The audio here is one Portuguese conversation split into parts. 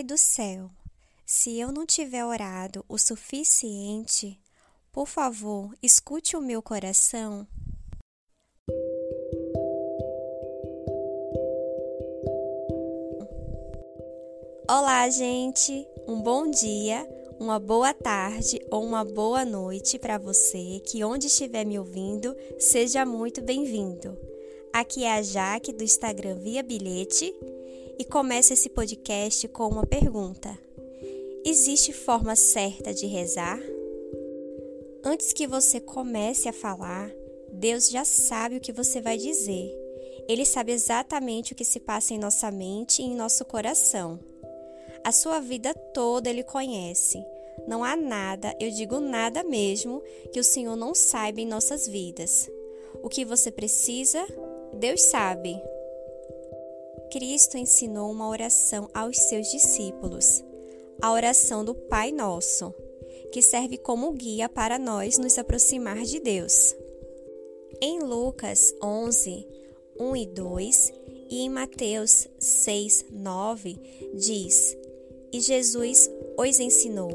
Pai do céu, se eu não tiver orado o suficiente, por favor, escute o meu coração. Olá, gente! Um bom dia, uma boa tarde ou uma boa noite para você que, onde estiver me ouvindo, seja muito bem-vindo. Aqui é a Jaque do Instagram Via Bilhete e começo esse podcast com uma pergunta: Existe forma certa de rezar? Antes que você comece a falar, Deus já sabe o que você vai dizer. Ele sabe exatamente o que se passa em nossa mente e em nosso coração. A sua vida toda ele conhece. Não há nada, eu digo nada mesmo, que o Senhor não saiba em nossas vidas. O que você precisa, Deus sabe. Cristo ensinou uma oração aos seus discípulos, a oração do Pai Nosso, que serve como guia para nós nos aproximar de Deus. Em Lucas 11, 1 e 2 e em Mateus 6, 9, diz: E Jesus os ensinou: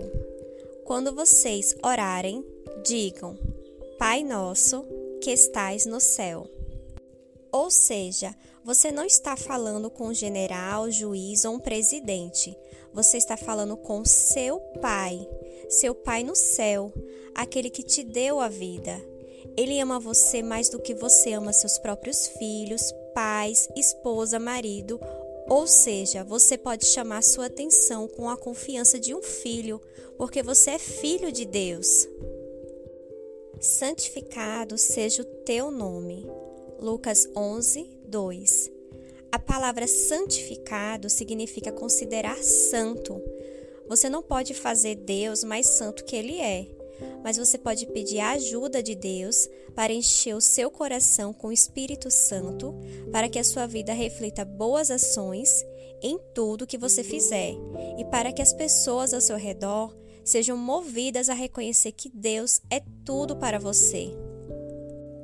Quando vocês orarem, digam: Pai nosso que estais no céu. Ou seja, você não está falando com um general, juiz ou um presidente. Você está falando com seu pai, seu pai no céu, aquele que te deu a vida. Ele ama você mais do que você ama seus próprios filhos, pais, esposa, marido. Ou seja, você pode chamar sua atenção com a confiança de um filho, porque você é filho de Deus. Santificado seja o teu nome. Lucas 11, 2. A palavra santificado significa considerar santo. Você não pode fazer Deus mais santo que ele é, mas você pode pedir a ajuda de Deus para encher o seu coração com o Espírito Santo, para que a sua vida reflita boas ações em tudo que você fizer e para que as pessoas ao seu redor sejam movidas a reconhecer que Deus é tudo para você.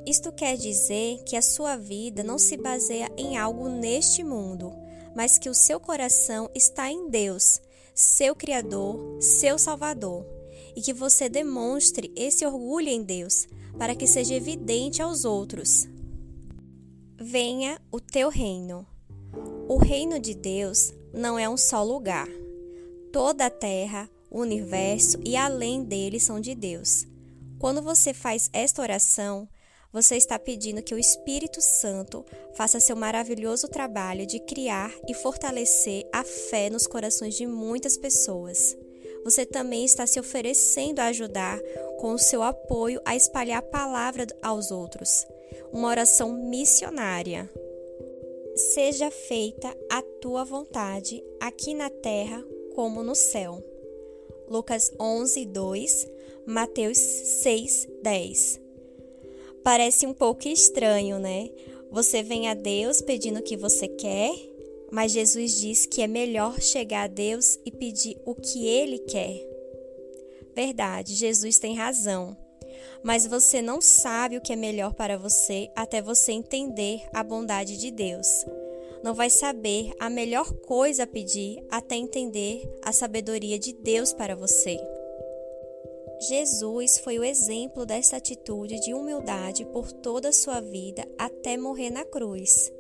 Isto quer dizer que a sua vida não se baseia em algo neste mundo, mas que o seu coração está em Deus, seu Criador, seu Salvador, e que você demonstre esse orgulho em Deus para que seja evidente aos outros. Venha o teu reino. O reino de Deus não é um só lugar. Toda a terra, o universo e além dele são de Deus. Quando você faz esta oração, você está pedindo que o Espírito Santo faça seu maravilhoso trabalho de criar e fortalecer a fé nos corações de muitas pessoas. Você também está se oferecendo a ajudar com o seu apoio a espalhar a palavra aos outros. Uma oração missionária. Seja feita a tua vontade, aqui na terra como no céu. Lucas 11, 2, Mateus 6, 10. Parece um pouco estranho, né? Você vem a Deus pedindo o que você quer, mas Jesus diz que é melhor chegar a Deus e pedir o que ele quer. Verdade, Jesus tem razão. Mas você não sabe o que é melhor para você até você entender a bondade de Deus. Não vai saber a melhor coisa a pedir até entender a sabedoria de Deus para você. Jesus foi o exemplo dessa atitude de humildade por toda a sua vida até morrer na cruz.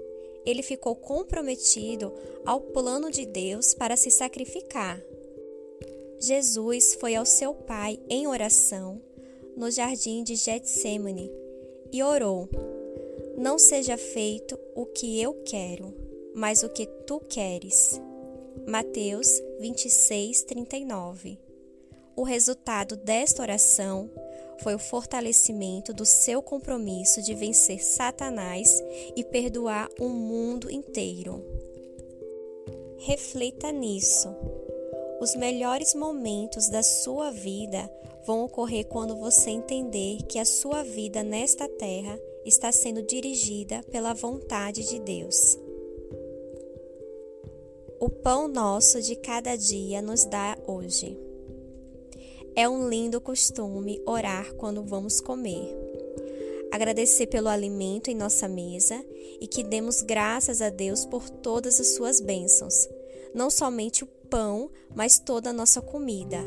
Ele ficou comprometido ao plano de Deus para se sacrificar. Jesus foi ao seu Pai em oração no jardim de Getsemane e orou: Não seja feito o que eu quero, mas o que tu queres. Mateus 26, 39 o resultado desta oração foi o fortalecimento do seu compromisso de vencer Satanás e perdoar o mundo inteiro. Reflita nisso. Os melhores momentos da sua vida vão ocorrer quando você entender que a sua vida nesta terra está sendo dirigida pela vontade de Deus. O pão nosso de cada dia nos dá hoje. É um lindo costume orar quando vamos comer. Agradecer pelo alimento em nossa mesa e que demos graças a Deus por todas as suas bênçãos, não somente o pão, mas toda a nossa comida.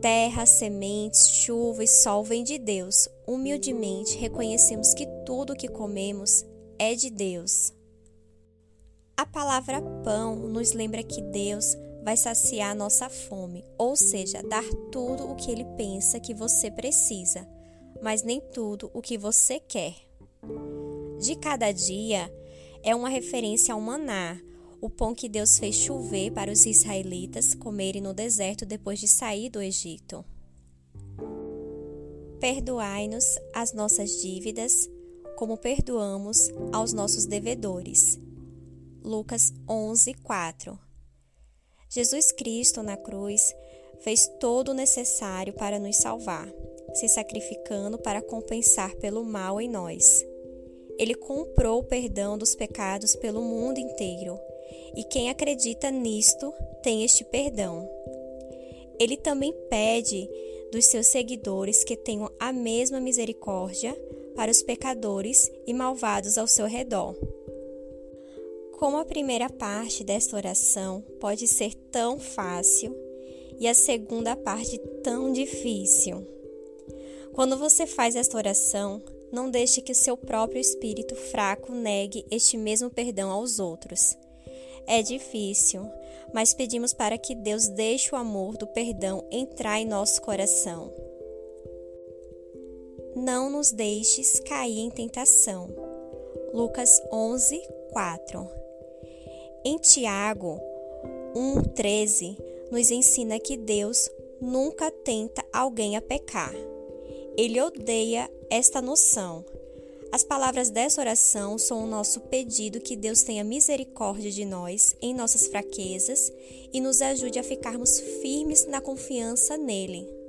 Terra, sementes, chuva e sol vêm de Deus. Humildemente reconhecemos que tudo o que comemos é de Deus. A palavra pão nos lembra que Deus vai saciar nossa fome, ou seja, dar tudo o que ele pensa que você precisa, mas nem tudo o que você quer. De cada dia é uma referência ao maná, o pão que Deus fez chover para os israelitas comerem no deserto depois de sair do Egito. Perdoai-nos as nossas dívidas, como perdoamos aos nossos devedores. Lucas 11, 4 Jesus Cristo na cruz fez todo o necessário para nos salvar, se sacrificando para compensar pelo mal em nós. Ele comprou o perdão dos pecados pelo mundo inteiro, e quem acredita nisto tem este perdão. Ele também pede dos seus seguidores que tenham a mesma misericórdia para os pecadores e malvados ao seu redor. Como a primeira parte desta oração pode ser tão fácil e a segunda parte tão difícil. Quando você faz esta oração, não deixe que o seu próprio espírito fraco negue este mesmo perdão aos outros. É difícil, mas pedimos para que Deus deixe o amor do perdão entrar em nosso coração. Não nos deixes cair em tentação. Lucas 11, 4 em Tiago 1,13, nos ensina que Deus nunca tenta alguém a pecar. Ele odeia esta noção. As palavras dessa oração são o nosso pedido que Deus tenha misericórdia de nós em nossas fraquezas e nos ajude a ficarmos firmes na confiança nele.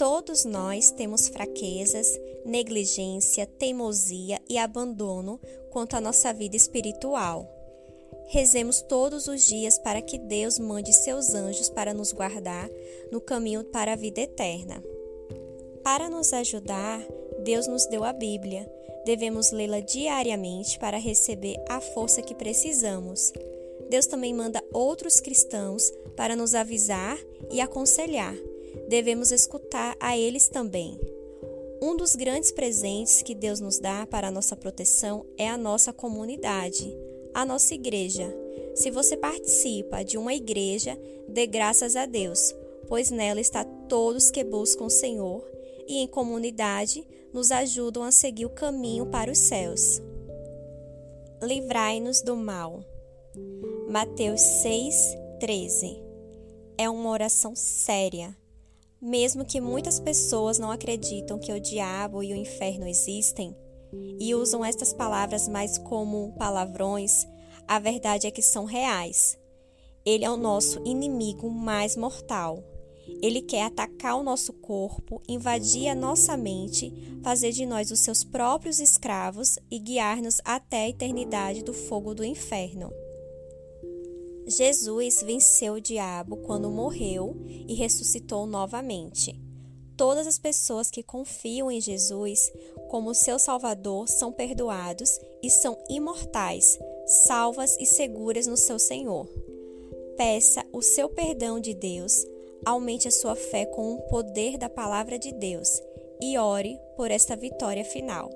Todos nós temos fraquezas, negligência, teimosia e abandono quanto à nossa vida espiritual. Rezemos todos os dias para que Deus mande seus anjos para nos guardar no caminho para a vida eterna. Para nos ajudar, Deus nos deu a Bíblia. Devemos lê-la diariamente para receber a força que precisamos. Deus também manda outros cristãos para nos avisar e aconselhar devemos escutar a eles também. Um dos grandes presentes que Deus nos dá para a nossa proteção é a nossa comunidade, a nossa igreja. Se você participa de uma igreja, dê graças a Deus, pois nela está todos que buscam o Senhor e em comunidade nos ajudam a seguir o caminho para os céus. Livrai-nos do mal. Mateus 6, 13. É uma oração séria mesmo que muitas pessoas não acreditam que o diabo e o inferno existem e usam estas palavras mais como palavrões, a verdade é que são reais. Ele é o nosso inimigo mais mortal. Ele quer atacar o nosso corpo, invadir a nossa mente, fazer de nós os seus próprios escravos e guiar-nos até a eternidade do fogo do inferno. Jesus venceu o diabo quando morreu e ressuscitou novamente. Todas as pessoas que confiam em Jesus como seu Salvador são perdoados e são imortais, salvas e seguras no seu Senhor. Peça o seu perdão de Deus, aumente a sua fé com o poder da palavra de Deus e ore por esta vitória final.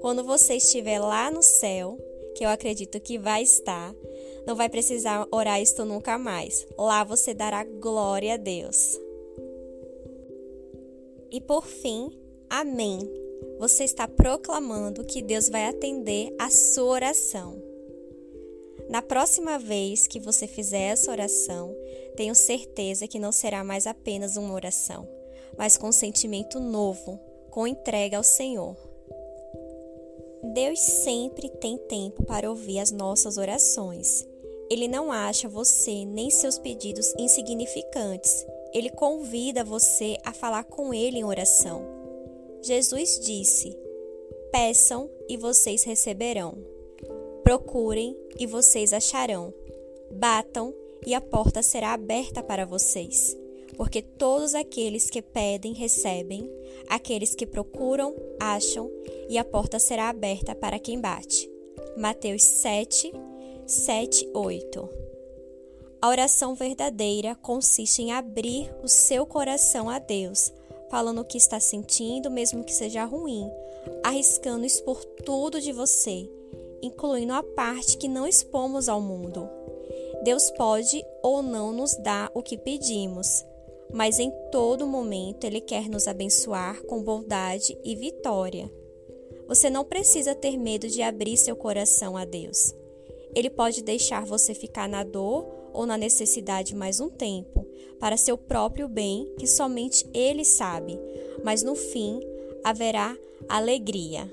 Quando você estiver lá no céu, que eu acredito que vai estar, não vai precisar orar isto nunca mais. Lá você dará glória a Deus. E por fim, amém. Você está proclamando que Deus vai atender a sua oração. Na próxima vez que você fizer essa oração, tenho certeza que não será mais apenas uma oração, mas com um sentimento novo, com entrega ao Senhor. Deus sempre tem tempo para ouvir as nossas orações. Ele não acha você nem seus pedidos insignificantes. Ele convida você a falar com ele em oração. Jesus disse: Peçam e vocês receberão. Procurem e vocês acharão. Batam e a porta será aberta para vocês. Porque todos aqueles que pedem, recebem, aqueles que procuram, acham, e a porta será aberta para quem bate. Mateus 7, 7, 8. A oração verdadeira consiste em abrir o seu coração a Deus, falando o que está sentindo, mesmo que seja ruim, arriscando expor tudo de você, incluindo a parte que não expomos ao mundo. Deus pode ou não nos dar o que pedimos, mas em todo momento Ele quer nos abençoar com bondade e vitória. Você não precisa ter medo de abrir seu coração a Deus. Ele pode deixar você ficar na dor ou na necessidade mais um tempo, para seu próprio bem, que somente Ele sabe, mas no fim haverá alegria.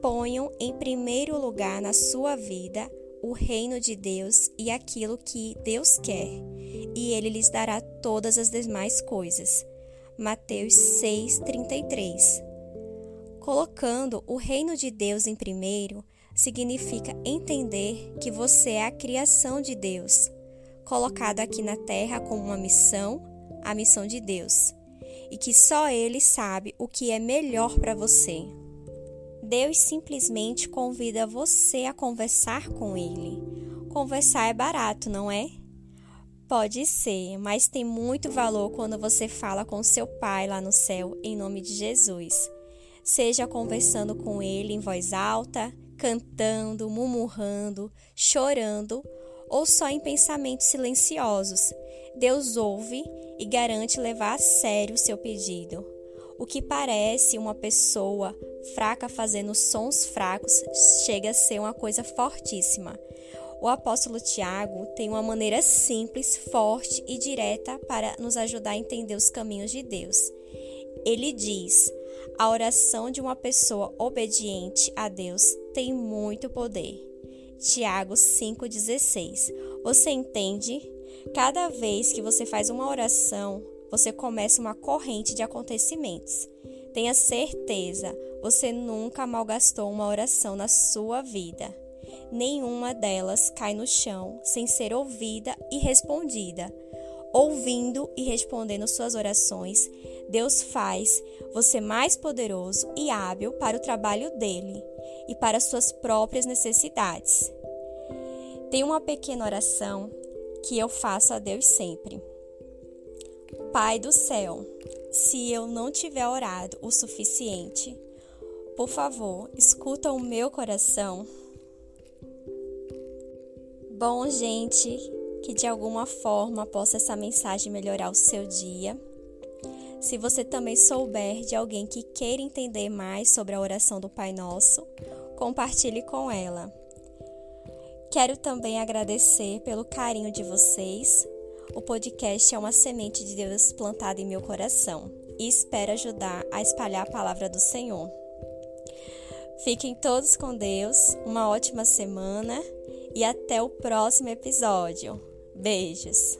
Ponham em primeiro lugar na sua vida o reino de Deus e aquilo que Deus quer, e Ele lhes dará todas as demais coisas. Mateus 6,33 Colocando o reino de Deus em primeiro, significa entender que você é a criação de Deus, colocado aqui na terra como uma missão, a missão de Deus, e que só Ele sabe o que é melhor para você. Deus simplesmente convida você a conversar com Ele. Conversar é barato, não é? Pode ser, mas tem muito valor quando você fala com seu Pai lá no céu, em nome de Jesus. Seja conversando com Ele em voz alta, cantando, murmurando, chorando ou só em pensamentos silenciosos. Deus ouve e garante levar a sério o seu pedido. O que parece uma pessoa fraca fazendo sons fracos chega a ser uma coisa fortíssima. O apóstolo Tiago tem uma maneira simples, forte e direta para nos ajudar a entender os caminhos de Deus. Ele diz: a oração de uma pessoa obediente a Deus tem muito poder. Tiago 5,16. Você entende? Cada vez que você faz uma oração, você começa uma corrente de acontecimentos. Tenha certeza, você nunca malgastou uma oração na sua vida. Nenhuma delas cai no chão sem ser ouvida e respondida. Ouvindo e respondendo suas orações, Deus faz você mais poderoso e hábil para o trabalho dele e para suas próprias necessidades. Tem uma pequena oração que eu faço a Deus sempre. Pai do céu, se eu não tiver orado o suficiente, por favor, escuta o meu coração. Bom, gente, que de alguma forma possa essa mensagem melhorar o seu dia. Se você também souber de alguém que queira entender mais sobre a oração do Pai Nosso, compartilhe com ela. Quero também agradecer pelo carinho de vocês. O podcast é uma semente de Deus plantada em meu coração e espero ajudar a espalhar a palavra do Senhor. Fiquem todos com Deus, uma ótima semana e até o próximo episódio. Beijos!